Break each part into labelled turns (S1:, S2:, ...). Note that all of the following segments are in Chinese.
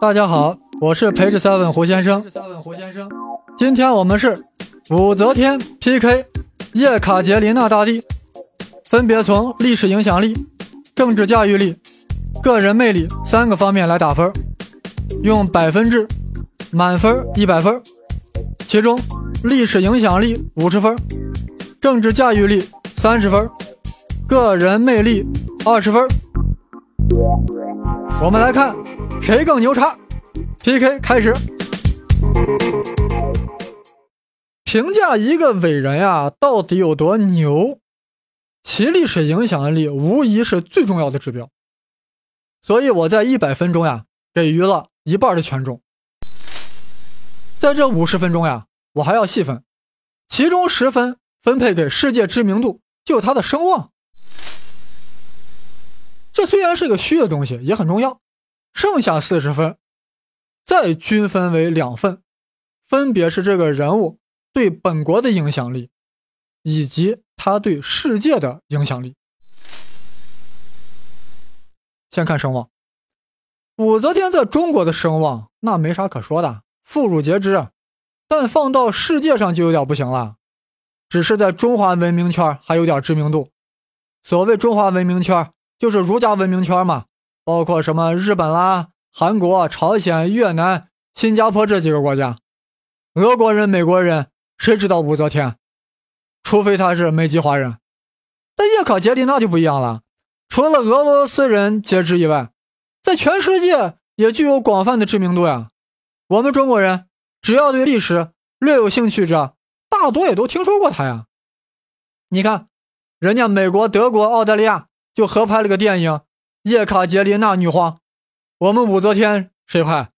S1: 大家好，我是陪着 seven 胡先生。胡先生，今天我们是武则天 PK 叶卡捷琳娜大帝，分别从历史影响力、政治驾驭力、个人魅力三个方面来打分，用百分制，满分一百分。其中，历史影响力五十分，政治驾驭力三十分，个人魅力二十分。我们来看谁更牛叉。PK 开始。评价一个伟人呀，到底有多牛？其历史影响力无疑是最重要的指标。所以我在一百分钟呀，给予了一半的权重。在这五十分钟呀，我还要细分，其中十分分配给世界知名度，就是他的声望。这虽然是个虚的东西，也很重要。剩下四十分，再均分为两份，分别是这个人物对本国的影响力，以及他对世界的影响力。先看声望，武则天在中国的声望那没啥可说的，妇孺皆知。但放到世界上就有点不行了，只是在中华文明圈还有点知名度。所谓中华文明圈，就是儒家文明圈嘛，包括什么日本啦、韩国、朝鲜、越南、新加坡这几个国家。俄国人、美国人谁知道武则天？除非他是美籍华人。但叶卡捷琳娜就不一样了，除了俄罗斯人皆知以外，在全世界也具有广泛的知名度呀。我们中国人。只要对历史略有兴趣者，大多也都听说过他呀。你看，人家美国、德国、澳大利亚就合拍了个电影《叶卡捷琳娜女皇》，我们武则天谁拍？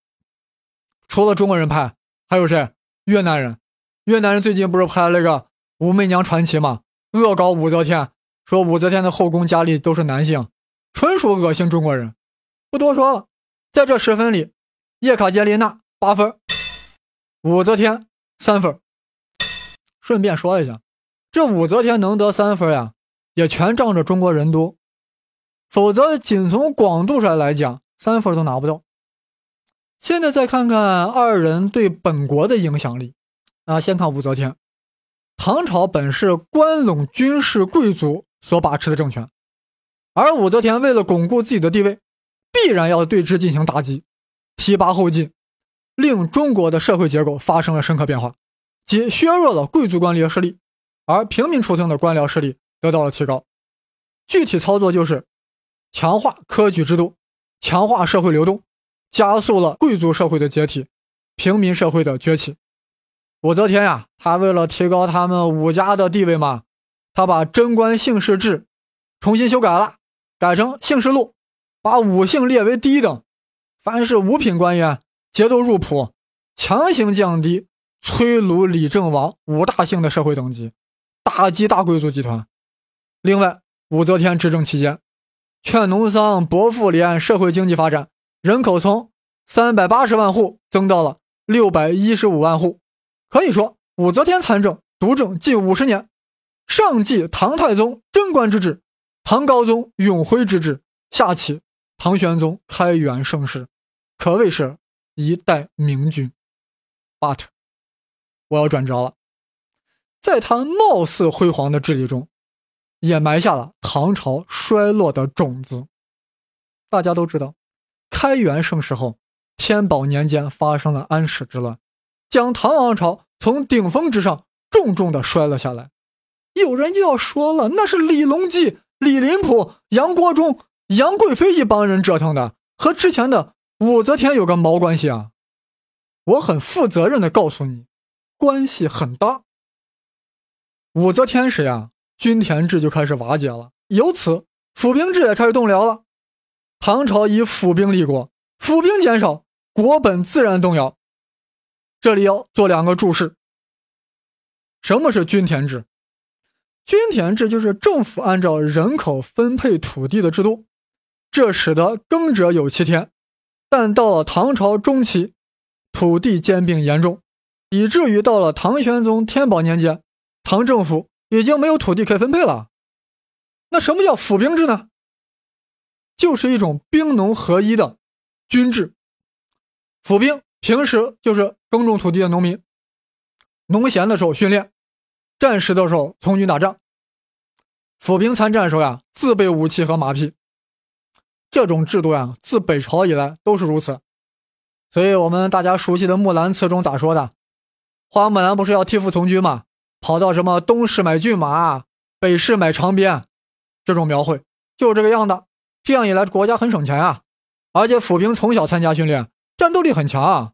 S1: 除了中国人拍，还有谁？越南人。越南人最近不是拍了个《武媚娘传奇》吗？恶搞武则天，说武则天的后宫佳丽都是男性，纯属恶心中国人。不多说了，在这十分里，叶卡捷琳娜八分。武则天三分。顺便说一下，这武则天能得三分呀，也全仗着中国人多，否则仅从广度上来讲，三分都拿不到。现在再看看二人对本国的影响力啊，先看武则天。唐朝本是关陇军事贵族所把持的政权，而武则天为了巩固自己的地位，必然要对之进行打击，提拔后进。令中国的社会结构发生了深刻变化，即削弱了贵族官僚势力，而平民出身的官僚势力得到了提高。具体操作就是强化科举制度，强化社会流动，加速了贵族社会的解体，平民社会的崛起。武则天呀，她为了提高他们武家的地位嘛，她把贞观姓氏制重新修改了，改成姓氏录，把五姓列为第一等，凡是五品官员。节奏入谱，强行降低崔卢李郑王五大姓的社会等级，打击大贵族集团。另外，武则天执政期间，劝农桑薄赋连社会经济发展，人口从三百八十万户增到了六百一十五万户。可以说，武则天参政独政近五十年，上继唐太宗贞观之治，唐高宗永徽之治，下启唐玄宗开元盛世，可谓是。一代明君，but 我要转折了，在他貌似辉煌的治理中，也埋下了唐朝衰落的种子。大家都知道，开元盛世后，天宝年间发生了安史之乱，将唐王朝从顶峰之上重重的摔了下来。有人就要说了，那是李隆基、李林甫、杨国忠、杨贵妃一帮人折腾的，和之前的。武则天有个毛关系啊！我很负责任的告诉你，关系很大。武则天谁呀，均田制就开始瓦解了，由此府兵制也开始动摇了。唐朝以府兵立国，府兵减少，国本自然动摇。这里要做两个注释：什么是均田制？均田制就是政府按照人口分配土地的制度，这使得耕者有其田。但到了唐朝中期，土地兼并严重，以至于到了唐玄宗天宝年间，唐政府已经没有土地可以分配了。那什么叫府兵制呢？就是一种兵农合一的军制，府兵平时就是耕种土地的农民，农闲的时候训练，战时的时候从军打仗。府兵参战时候呀，自备武器和马匹。这种制度呀，自北朝以来都是如此。所以，我们大家熟悉的《木兰辞》中咋说的？花木兰不是要替父从军吗？跑到什么东市买骏马，北市买长鞭，这种描绘就是这个样的。这样一来，国家很省钱啊，而且府兵从小参加训练，战斗力很强。啊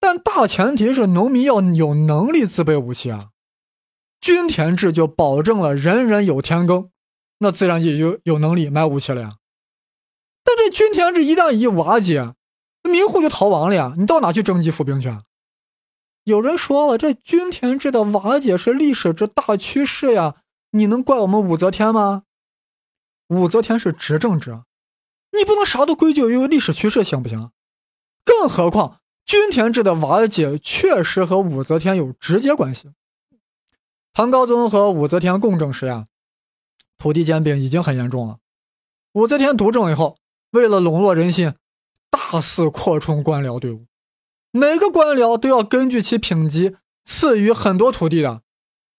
S1: 但大前提是农民要有能力自备武器啊。均田制就保证了人人有田耕，那自然也就有能力买武器了呀。但这均田制一旦一瓦解，民户就逃亡了呀！你到哪去征集府兵去？啊有人说了，这均田制的瓦解是历史之大趋势呀，你能怪我们武则天吗？武则天是执政者，你不能啥都归咎于历史趋势，行不行？更何况均田制的瓦解确实和武则天有直接关系。唐高宗和武则天共政时呀，土地兼并已经很严重了。武则天独政以后，为了笼络人心。大肆扩充官僚队伍，每个官僚都要根据其品级赐予很多土地的，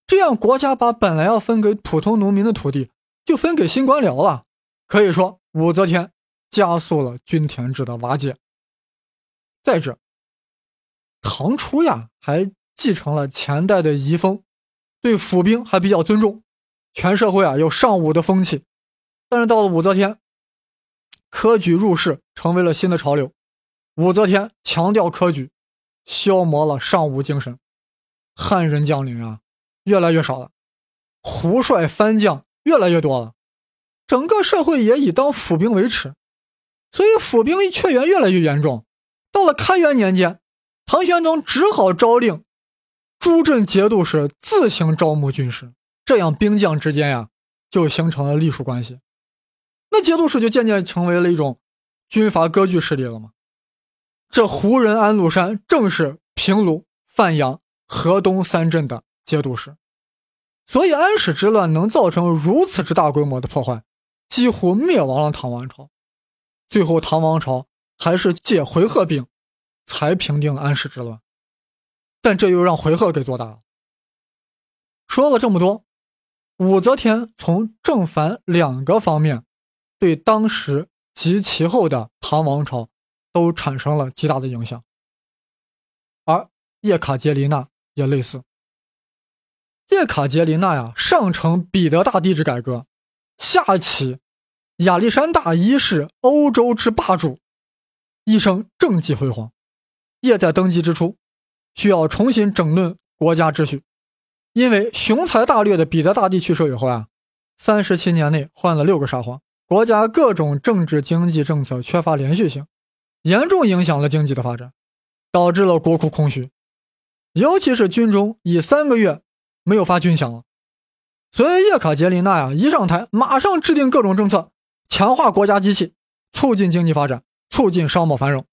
S1: 这样国家把本来要分给普通农民的土地就分给新官僚了。可以说，武则天加速了均田制的瓦解。再者，唐初呀还继承了前代的遗风，对府兵还比较尊重，全社会啊有尚武的风气。但是到了武则天。科举入仕成为了新的潮流，武则天强调科举，消磨了尚武精神，汉人将领啊越来越少了，胡帅藩将越来越多了，整个社会也以当府兵为耻，所以府兵缺员越来越严重。到了开元年间，唐玄宗只好诏令诸镇节度使自行招募军士，这样兵将之间呀就形成了隶属关系。那节度使就渐渐成为了一种军阀割据势力了吗？这胡人安禄山正是平卢、范阳、河东三镇的节度使，所以安史之乱能造成如此之大规模的破坏，几乎灭亡了唐王朝。最后，唐王朝还是借回纥兵才平定了安史之乱，但这又让回纥给做大了。说了这么多，武则天从正反两个方面。对当时及其后的唐王朝都产生了极大的影响，而叶卡捷琳娜也类似。叶卡捷琳娜呀，上承彼得大帝之改革，下启亚历山大一世欧洲之霸主，一生政绩辉煌。叶在登基之初，需要重新整顿国家秩序，因为雄才大略的彼得大帝去世以后啊，三十七年内换了六个沙皇。国家各种政治经济政策缺乏连续性，严重影响了经济的发展，导致了国库空虚，尤其是军中已三个月没有发军饷了。所以叶卡捷琳娜呀一上台，马上制定各种政策，强化国家机器，促进经济发展，促进商贸繁荣，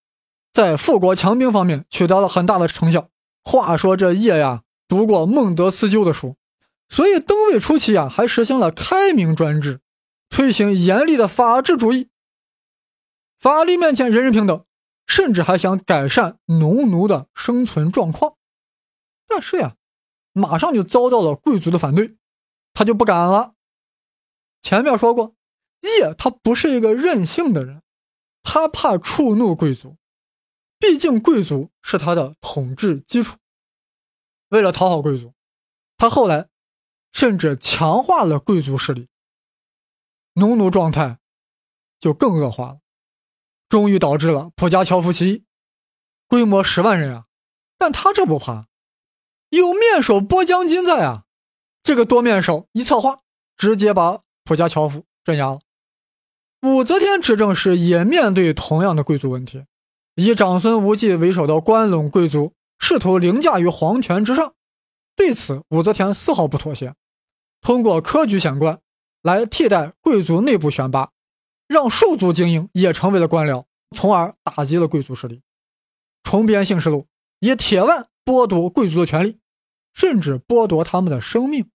S1: 在富国强兵方面取得了很大的成效。话说这叶呀读过孟德斯鸠的书，所以登位初期呀还实行了开明专制。推行严厉的法治主义，法律面前人人平等，甚至还想改善农奴的生存状况。但是呀，马上就遭到了贵族的反对，他就不敢了。前面说过，叶他不是一个任性的人，他怕触怒贵族，毕竟贵族是他的统治基础。为了讨好贵族，他后来甚至强化了贵族势力。农奴状态就更恶化了，终于导致了普加乔夫起义，规模十万人啊！但他这不怕，有面首波将军在啊！这个多面手一策划，直接把普加乔夫镇压了。武则天执政时也面对同样的贵族问题，以长孙无忌为首的关陇贵族试图凌驾于皇权之上，对此武则天丝毫不妥协，通过科举选官。来替代贵族内部选拔，让庶族精英也成为了官僚，从而打击了贵族势力。重编姓氏录，以铁腕剥夺贵族的权利，甚至剥夺他们的生命，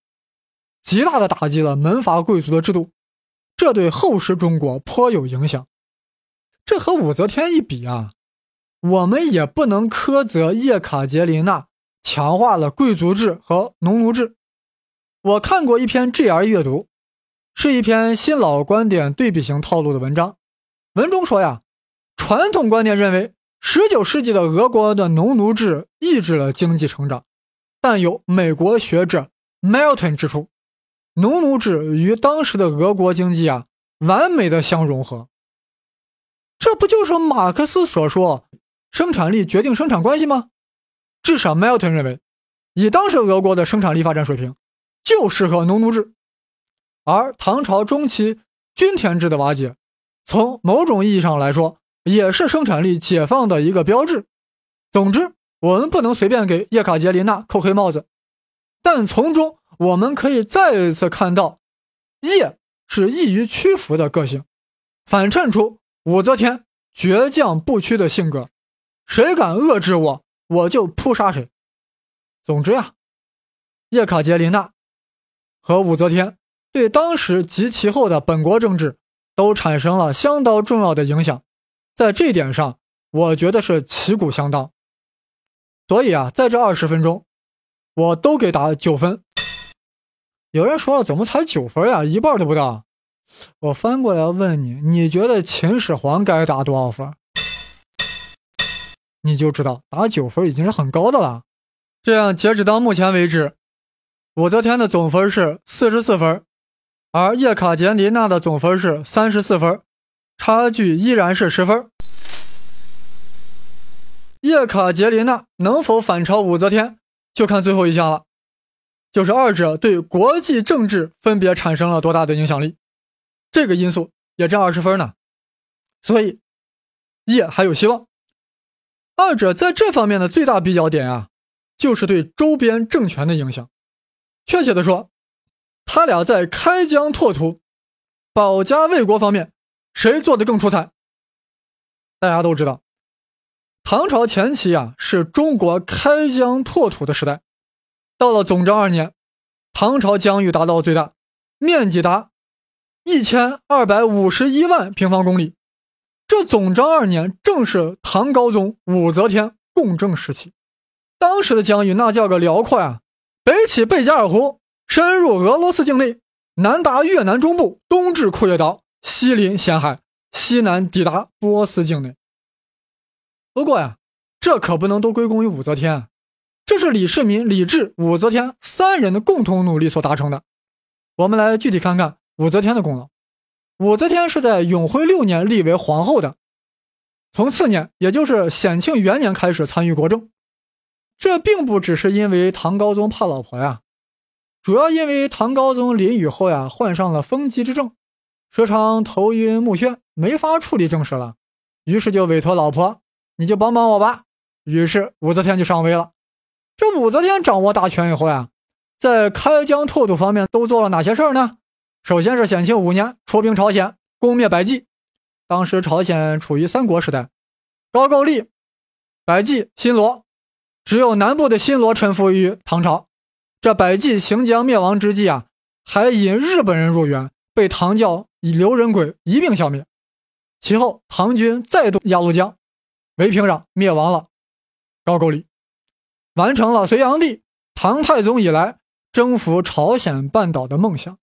S1: 极大的打击了门阀贵族的制度。这对后世中国颇有影响。这和武则天一比啊，我们也不能苛责叶卡捷琳娜强化了贵族制和农奴制。我看过一篇 GR 阅读，是一篇新老观点对比型套路的文章。文中说呀，传统观点认为，19世纪的俄国的农奴制抑制了经济成长，但有美国学者 Milton 指出，农奴制与当时的俄国经济啊完美的相融合。这不就是马克思所说？生产力决定生产关系吗？至少 Milton 认为，以当时俄国的生产力发展水平，就适合农奴制。而唐朝中期均田制的瓦解，从某种意义上来说，也是生产力解放的一个标志。总之，我们不能随便给叶卡捷琳娜扣黑帽子，但从中我们可以再一次看到，叶是易于屈服的个性，反衬出武则天倔强不屈的性格。谁敢遏制我，我就扑杀谁。总之呀，叶卡捷琳娜和武则天对当时及其后的本国政治都产生了相当重要的影响，在这一点上，我觉得是旗鼓相当。所以啊，在这二十分钟，我都给打九分。有人说了，怎么才九分呀？一半都不到。我翻过来问你，你觉得秦始皇该打多少分？你就知道打九分已经是很高的了。这样，截止到目前为止，武则天的总分是四十四分，而叶卡捷琳娜的总分是三十四分，差距依然是十分。叶卡捷琳娜能否反超武则天，就看最后一项了，就是二者对国际政治分别产生了多大的影响力，这个因素也占二十分呢。所以，叶还有希望。二者在这方面的最大比较点啊，就是对周边政权的影响。确切的说，他俩在开疆拓土、保家卫国方面，谁做的更出彩？大家都知道，唐朝前期啊是中国开疆拓土的时代，到了总章二年，唐朝疆域达到最大，面积达一千二百五十一万平方公里。这总章二年正是唐高宗武则天共政时期，当时的疆域那叫个辽阔啊！北起贝加尔湖，深入俄罗斯境内，南达越南中部，东至库页岛，西临咸海，西南抵达波斯境内。不过呀，这可不能都归功于武则天，这是李世民、李治、武则天三人的共同努力所达成的。我们来具体看看武则天的功劳。武则天是在永徽六年立为皇后的，从次年，也就是显庆元年开始参与国政。这并不只是因为唐高宗怕老婆呀，主要因为唐高宗临雨后呀患上了风疾之症，时常头晕目眩，没法处理政事了，于是就委托老婆：“你就帮帮我吧。”于是武则天就上位了。这武则天掌握大权以后呀，在开疆拓土方面都做了哪些事儿呢？首先是显庆五年出兵朝鲜，攻灭百济。当时朝鲜处于三国时代，高句丽、百济、新罗，只有南部的新罗臣服于唐朝。这百济行将灭亡之际啊，还引日本人入援，被唐教以刘仁轨一并消灭。其后，唐军再度压入江，围平壤，灭亡了高句丽，完成了隋炀帝、唐太宗以来征服朝鲜半岛的梦想。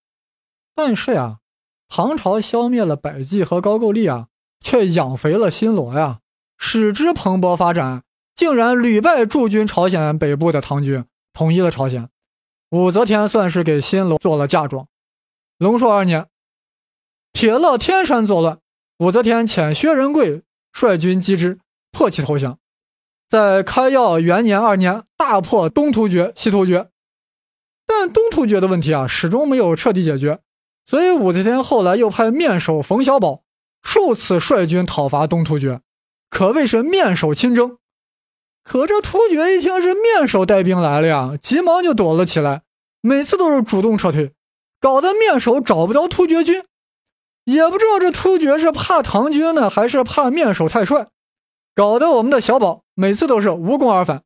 S1: 但是呀，唐朝消灭了百济和高句丽啊，却养肥了新罗呀，使之蓬勃发展，竟然屡败驻军朝鲜北部的唐军，统一了朝鲜。武则天算是给新罗做了嫁妆。龙朔二年，铁勒天山作乱，武则天遣薛仁贵率军击之，破其投降。在开耀元年二年，大破东突厥、西突厥，但东突厥的问题啊，始终没有彻底解决。所以武则天后来又派面首冯小宝数次率军讨伐东突厥，可谓是面首亲征。可这突厥一听是面首带兵来了呀，急忙就躲了起来，每次都是主动撤退，搞得面首找不着突厥军，也不知道这突厥是怕唐军呢，还是怕面首太帅，搞得我们的小宝每次都是无功而返，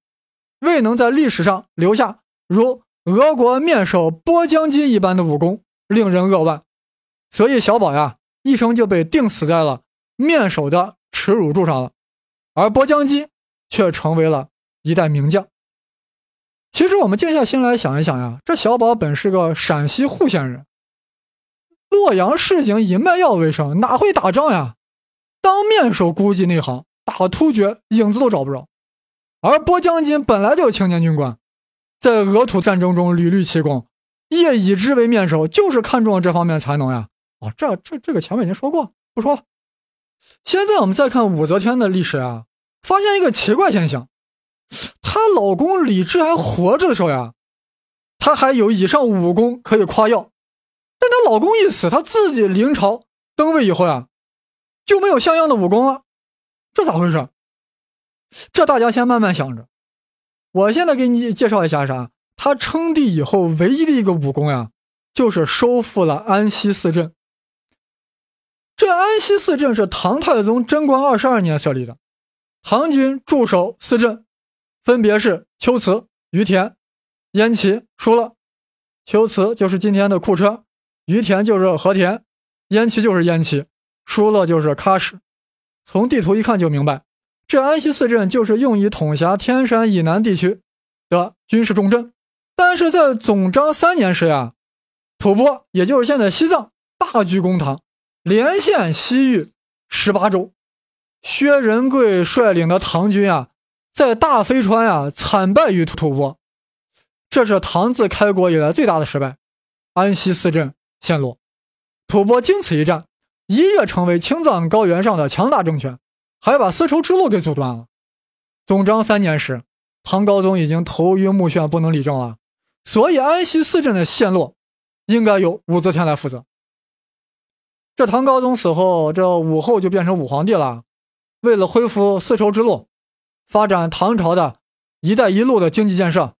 S1: 未能在历史上留下如俄国面首波江金一般的武功。令人扼腕，所以小宝呀，一生就被钉死在了面首的耻辱柱上了。而波将金却成为了一代名将。其实我们静下心来想一想呀，这小宝本是个陕西户县人，洛阳市井以卖药为生，哪会打仗呀？当面手估计内行，打突厥影子都找不着。而波将军本来就是青年军官，在俄土战争中屡屡奇功，叶以之为面首，就是看中了这方面才能呀。啊，这这这个前面已经说过，不说了。现在我们再看武则天的历史啊，发现一个奇怪现象：她老公李治还活着的时候呀，她还有以上武功可以夸耀；但她老公一死，她自己临朝登位以后呀，就没有像样的武功了。这咋回事？这大家先慢慢想着。我现在给你介绍一下啥？她称帝以后唯一的一个武功呀，就是收复了安西四镇。这安西四镇是唐太宗贞观二十二年设立的，唐军驻守四镇，分别是龟兹、于田、焉耆、疏勒。龟兹就是今天的库车，于田就是和田，焉耆就是焉耆，疏勒就是喀什。从地图一看就明白，这安西四镇就是用以统辖天山以南地区的军事重镇。但是在总章三年时呀，吐蕃也就是现在西藏大举攻唐。连线西域十八州，薛仁贵率领的唐军啊，在大飞川呀惨败于吐蕃，这是唐自开国以来最大的失败。安西四镇陷落，吐蕃经此一战，一跃成为青藏高原上的强大政权，还把丝绸之路给阻断了。总章三年时，唐高宗已经头晕目眩，不能理政了，所以安西四镇的陷落，应该由武则天来负责。这唐高宗死后，这武后就变成武皇帝了。为了恢复丝绸之路，发展唐朝的一带一路的经济建设，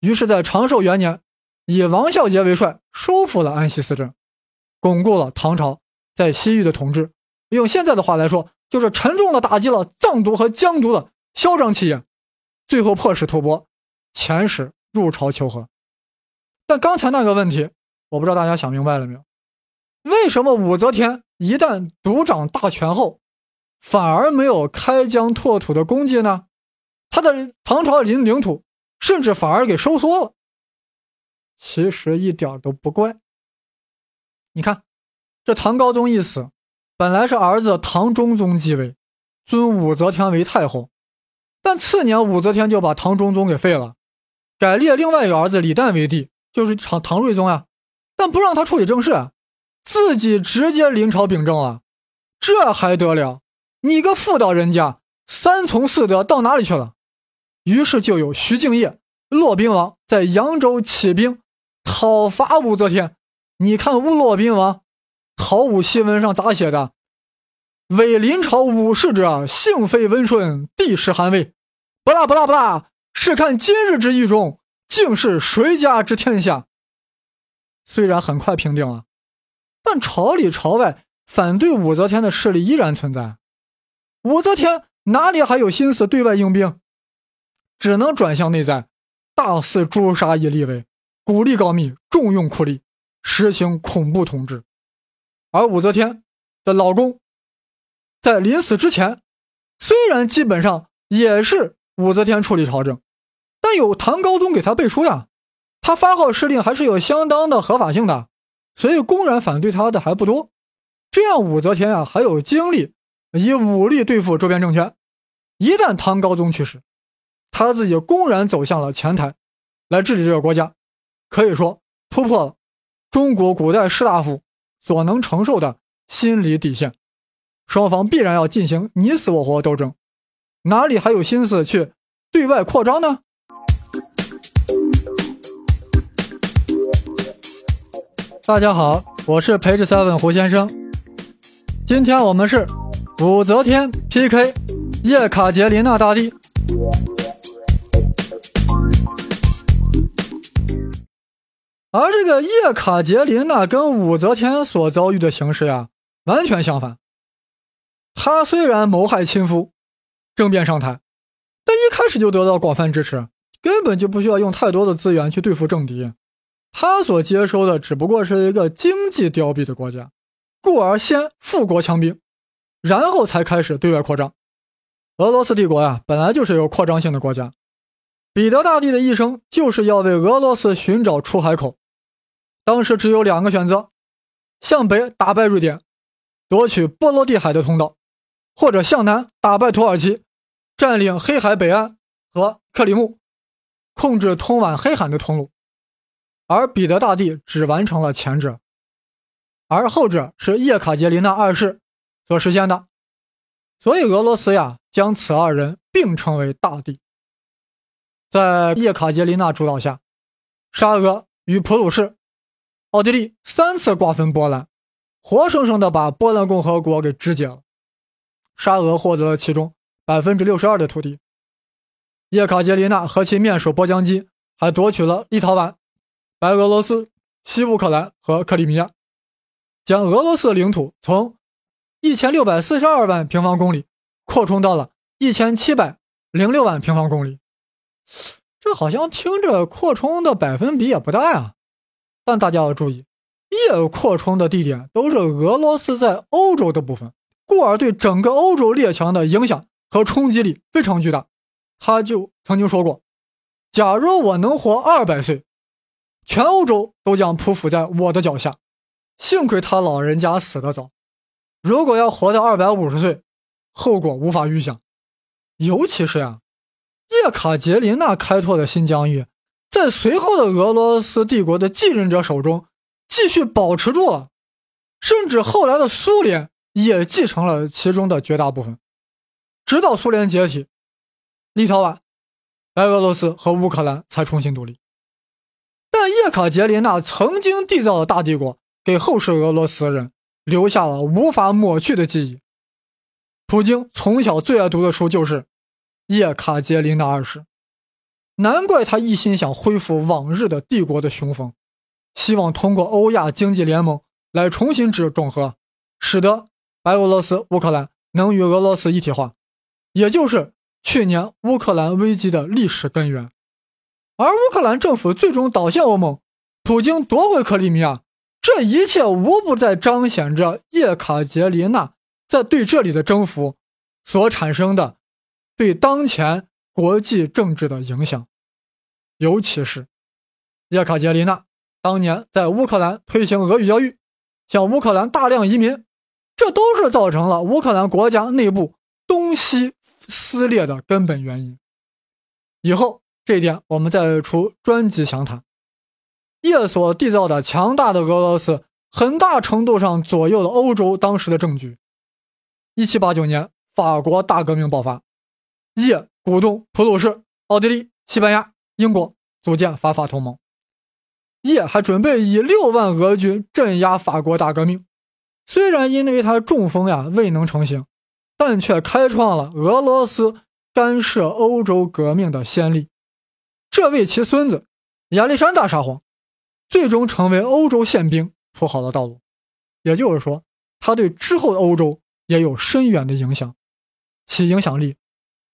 S1: 于是，在长寿元年，以王孝杰为帅，收复了安西四镇，巩固了唐朝在西域的统治。用现在的话来说，就是沉重的打击了藏独和疆独的嚣张气焰，最后迫使吐蕃遣使入朝求和。但刚才那个问题，我不知道大家想明白了没有？为什么武则天一旦独掌大权后，反而没有开疆拓土的功绩呢？他的唐朝领领土甚至反而给收缩了。其实一点都不怪。你看，这唐高宗一死，本来是儿子唐中宗继位，尊武则天为太后，但次年武则天就把唐中宗给废了，改立另外一个儿子李旦为帝，就是唐唐睿宗啊，但不让他处理政事。自己直接临朝秉政了，这还得了？你个妇道人家，三从四德到哪里去了？于是就有徐敬业、骆宾王在扬州起兵讨伐武则天。你看乌骆宾王讨武檄文上咋写的？伪临朝武士者，性非温顺，帝室寒微。不啦不啦不啦，试看今日之狱中，竟是谁家之天下？虽然很快平定了。但朝里朝外反对武则天的势力依然存在，武则天哪里还有心思对外用兵？只能转向内在，大肆诛杀以立威，鼓励告密，重用酷吏，实行恐怖统治。而武则天的老公在临死之前，虽然基本上也是武则天处理朝政，但有唐高宗给他背书呀，他发号施令还是有相当的合法性的。所以公然反对他的还不多，这样武则天啊还有精力以武力对付周边政权。一旦唐高宗去世，他自己公然走向了前台，来治理这个国家，可以说突破了中国古代士大夫所能承受的心理底线。双方必然要进行你死我活斗争，哪里还有心思去对外扩张呢？大家好，我是培智 seven 胡先生。今天我们是武则天 PK 叶卡捷琳娜大帝。而这个叶卡捷琳娜跟武则天所遭遇的形势呀，完全相反。她虽然谋害亲夫，政变上台，但一开始就得到广泛支持，根本就不需要用太多的资源去对付政敌。他所接收的只不过是一个经济凋敝的国家，故而先富国强兵，然后才开始对外扩张。俄罗斯帝国呀，本来就是有扩张性的国家。彼得大帝的一生就是要为俄罗斯寻找出海口。当时只有两个选择：向北打败瑞典，夺取波罗的海的通道；或者向南打败土耳其，占领黑海北岸和克里木，控制通往黑海的通路。而彼得大帝只完成了前者，而后者是叶卡捷琳娜二世所实现的。所以俄罗斯呀，将此二人并称为大帝。在叶卡捷琳娜主导下，沙俄与普鲁士、奥地利三次瓜分波兰，活生生的把波兰共和国给肢解了。沙俄获得了其中百分之六十二的土地。叶卡捷琳娜和其面首波江基还夺取了立陶宛、白俄罗斯、西乌克兰和克里米亚，将俄罗斯领土从一千六百四十二万平方公里扩充到了一千七百零六万平方公里。这好像听着扩充的百分比也不大呀，但大家要注意，越扩充的地点都是俄罗斯在欧洲的部分，故而对整个欧洲列强的影响和冲击力非常巨大。他就曾经说过：“假如我能活二百岁，全欧洲都将匍匐在我的脚下。”幸亏他老人家死得早，如果要活到二百五十岁，后果无法预想。尤其是呀。叶卡捷琳娜开拓的新疆域，在随后的俄罗斯帝国的继任者手中继续保持住了，甚至后来的苏联也继承了其中的绝大部分，直到苏联解体，立陶宛、白俄罗斯和乌克兰才重新独立。但叶卡捷琳娜曾经缔造的大帝国，给后世俄罗斯人留下了无法抹去的记忆。普京从小最爱读的书就是。叶卡捷琳娜二世，难怪他一心想恢复往日的帝国的雄风，希望通过欧亚经济联盟来重新制整合，使得白俄罗斯、乌克兰能与俄罗斯一体化，也就是去年乌克兰危机的历史根源。而乌克兰政府最终倒向欧盟，普京夺回克里米亚，这一切无不在彰显着叶卡捷琳娜在对这里的征服所产生的。对当前国际政治的影响，尤其是叶卡捷琳娜当年在乌克兰推行俄语教育，向乌克兰大量移民，这都是造成了乌克兰国家内部东西撕裂的根本原因。以后这一点我们再出专辑详谈。叶所缔造的强大的俄罗斯，很大程度上左右了欧洲当时的政局。一七八九年，法国大革命爆发。叶鼓动普鲁士、奥地利、西班牙、英国组建法法同盟。叶还准备以六万俄军镇压法国大革命。虽然因为他中风呀未能成行，但却开创了俄罗斯干涉欧洲革命的先例。这位其孙子亚历山大沙皇最终成为欧洲宪兵铺好了道路。也就是说，他对之后的欧洲也有深远的影响，其影响力。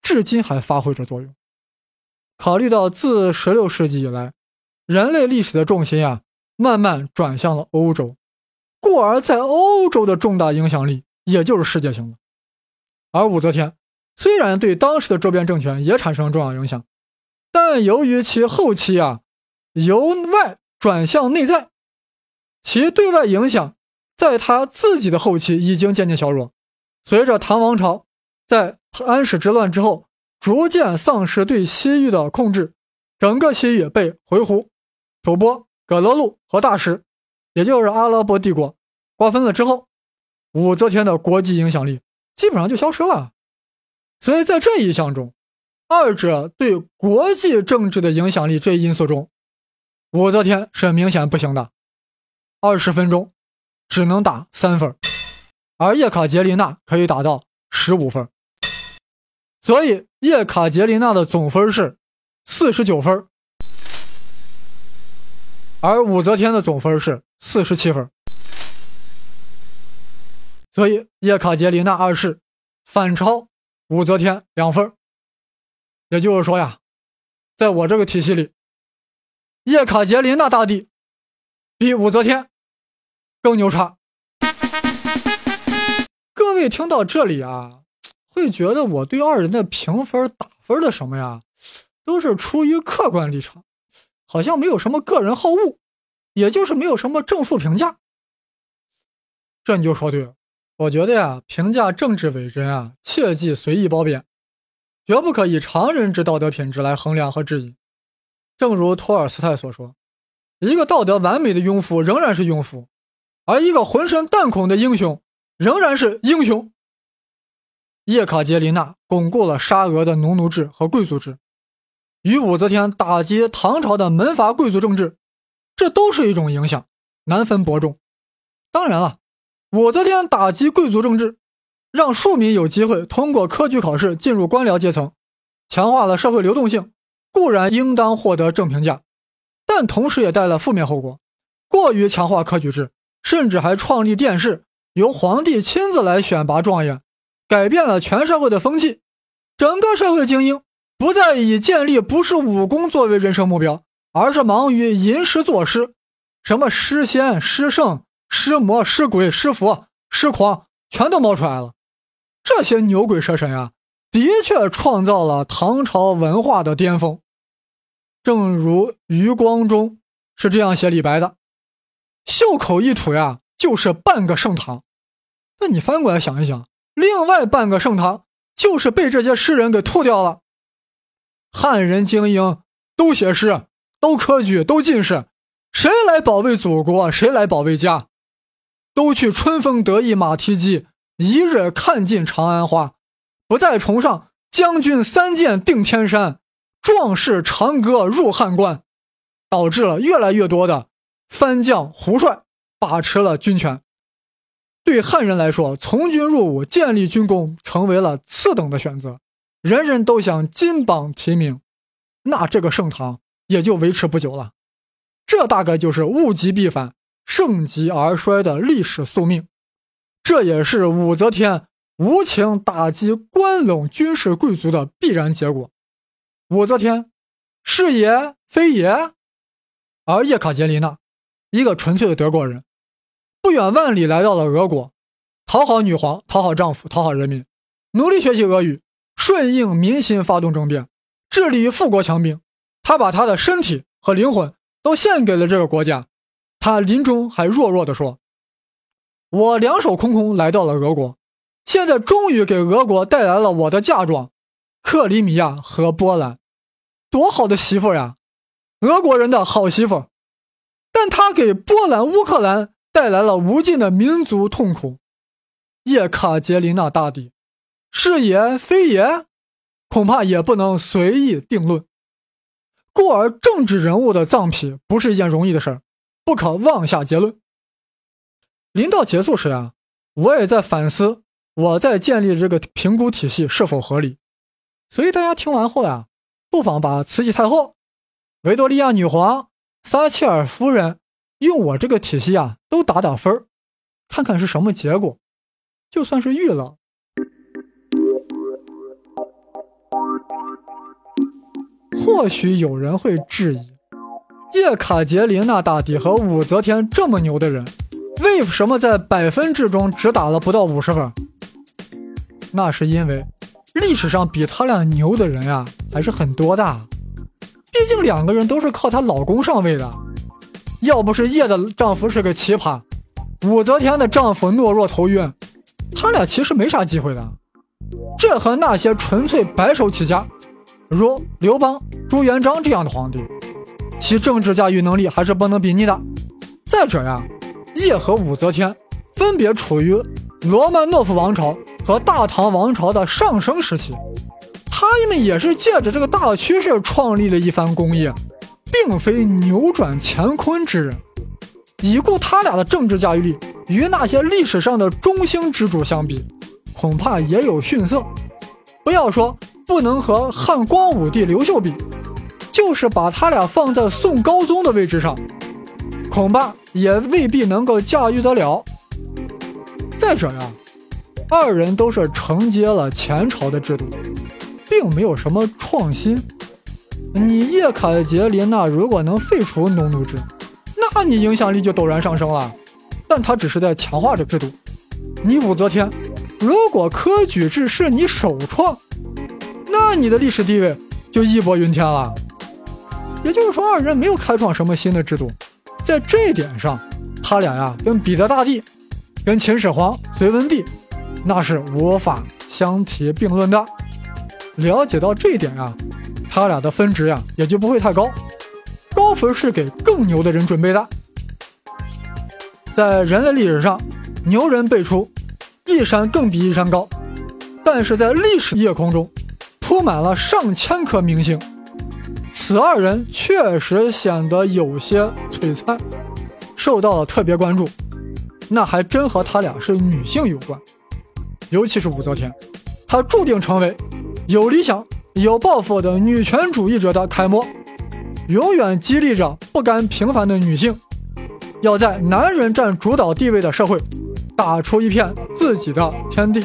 S1: 至今还发挥着作用。考虑到自16世纪以来，人类历史的重心啊，慢慢转向了欧洲，故而在欧洲的重大影响力也就是世界性的。而武则天虽然对当时的周边政权也产生重要影响，但由于其后期啊由外转向内在，其对外影响在他自己的后期已经渐渐削弱。随着唐王朝在安史之乱之后，逐渐丧失对西域的控制，整个西域被回鹘、吐蕃、葛勒禄和大食，也就是阿拉伯帝国瓜分了之后，武则天的国际影响力基本上就消失了。所以在这一项中，二者对国际政治的影响力这一因素中，武则天是明显不行的。二十分钟只能打三分，而叶卡捷琳娜可以打到十五分。所以叶卡捷琳娜的总分是四十九分，而武则天的总分是四十七分。所以叶卡捷琳娜二世反超武则天两分。也就是说呀，在我这个体系里，叶卡捷琳娜大帝比武则天更牛叉。各位听到这里啊。会觉得我对二人的评分打分的什么呀，都是出于客观立场，好像没有什么个人好恶，也就是没有什么正负评价。这你就说对了，我觉得呀，评价政治伪真啊，切忌随意褒贬，绝不可以常人之道德品质来衡量和质疑。正如托尔斯泰所说，一个道德完美的庸夫仍然是庸夫，而一个浑身弹孔的英雄仍然是英雄。叶卡捷琳娜巩固了沙俄的农奴制和贵族制，与武则天打击唐朝的门阀贵族政治，这都是一种影响，难分伯仲。当然了，武则天打击贵族政治，让庶民有机会通过科举考试进入官僚阶层，强化了社会流动性，固然应当获得正评价，但同时也带来负面后果。过于强化科举制，甚至还创立殿试，由皇帝亲自来选拔状元。改变了全社会的风气，整个社会精英不再以建立不是武功作为人生目标，而是忙于吟诗作诗，什么诗仙、诗圣、诗魔、诗鬼、诗佛、诗狂，全都冒出来了。这些牛鬼蛇神啊，的确创造了唐朝文化的巅峰。正如余光中是这样写李白的：“袖口一吐呀，就是半个盛唐。”那你翻过来想一想。另外半个盛唐就是被这些诗人给吐掉了。汉人精英都写诗，都科举，都进士，谁来保卫祖国？谁来保卫家？都去春风得意马蹄疾，一日看尽长安花，不再崇尚将军三箭定天山，壮士长歌入汉关，导致了越来越多的藩将胡帅把持了军权。对汉人来说，从军入伍、建立军功成为了次等的选择，人人都想金榜题名，那这个盛唐也就维持不久了。这大概就是物极必反、盛极而衰的历史宿命，这也是武则天无情打击关陇军事贵族的必然结果。武则天是也非也，而叶卡捷琳娜，一个纯粹的德国人。不远万里来到了俄国，讨好女皇，讨好丈夫，讨好人民，努力学习俄语，顺应民心，发动政变，致力于富国强兵。她把她的身体和灵魂都献给了这个国家。他临终还弱弱地说：“我两手空空来到了俄国，现在终于给俄国带来了我的嫁妆——克里米亚和波兰。多好的媳妇呀！俄国人的好媳妇。但他给波兰、乌克兰。”带来了无尽的民族痛苦。叶卡捷琳娜大帝，是也非也，恐怕也不能随意定论。故而，政治人物的葬品不是一件容易的事儿，不可妄下结论。临到结束时啊，我也在反思我在建立这个评估体系是否合理。所以大家听完后呀，不妨把慈禧太后、维多利亚女皇、撒切尔夫人。用我这个体系啊，都打打分看看是什么结果，就算是预了。或许有人会质疑，叶卡捷琳娜大帝和武则天这么牛的人，为什么在百分制中只打了不到五十分？那是因为历史上比他俩牛的人呀还是很多的，毕竟两个人都是靠她老公上位的。要不是叶的丈夫是个奇葩，武则天的丈夫懦弱头晕，他俩其实没啥机会的。这和那些纯粹白手起家，如刘邦、朱元璋这样的皇帝，其政治驾驭能力还是不能比拟的。再者呀，叶和武则天分别处于罗曼诺夫王朝和大唐王朝的上升时期，他们也是借着这个大趋势创立了一番功业。并非扭转乾坤之人，已故他俩的政治驾驭力与那些历史上的中兴之主相比，恐怕也有逊色。不要说不能和汉光武帝刘秀比，就是把他俩放在宋高宗的位置上，恐怕也未必能够驾驭得了。再者呀，二人都是承接了前朝的制度，并没有什么创新。你叶卡捷琳娜如果能废除农奴制，那你影响力就陡然上升了。但他只是在强化着制度。你武则天如果科举制是你首创，那你的历史地位就义薄云天了。也就是说，二人没有开创什么新的制度，在这一点上，他俩呀跟彼得大帝、跟秦始皇、隋文帝，那是无法相提并论的。了解到这一点啊，他俩的分值呀也就不会太高，高分是给更牛的人准备的。在人类历史上，牛人辈出，一山更比一山高，但是在历史夜空中，铺满了上千颗明星，此二人确实显得有些璀璨，受到了特别关注。那还真和他俩是女性有关，尤其是武则天，她注定成为。有理想、有抱负的女权主义者的楷模，永远激励着不甘平凡的女性，要在男人占主导地位的社会，打出一片自己的天地。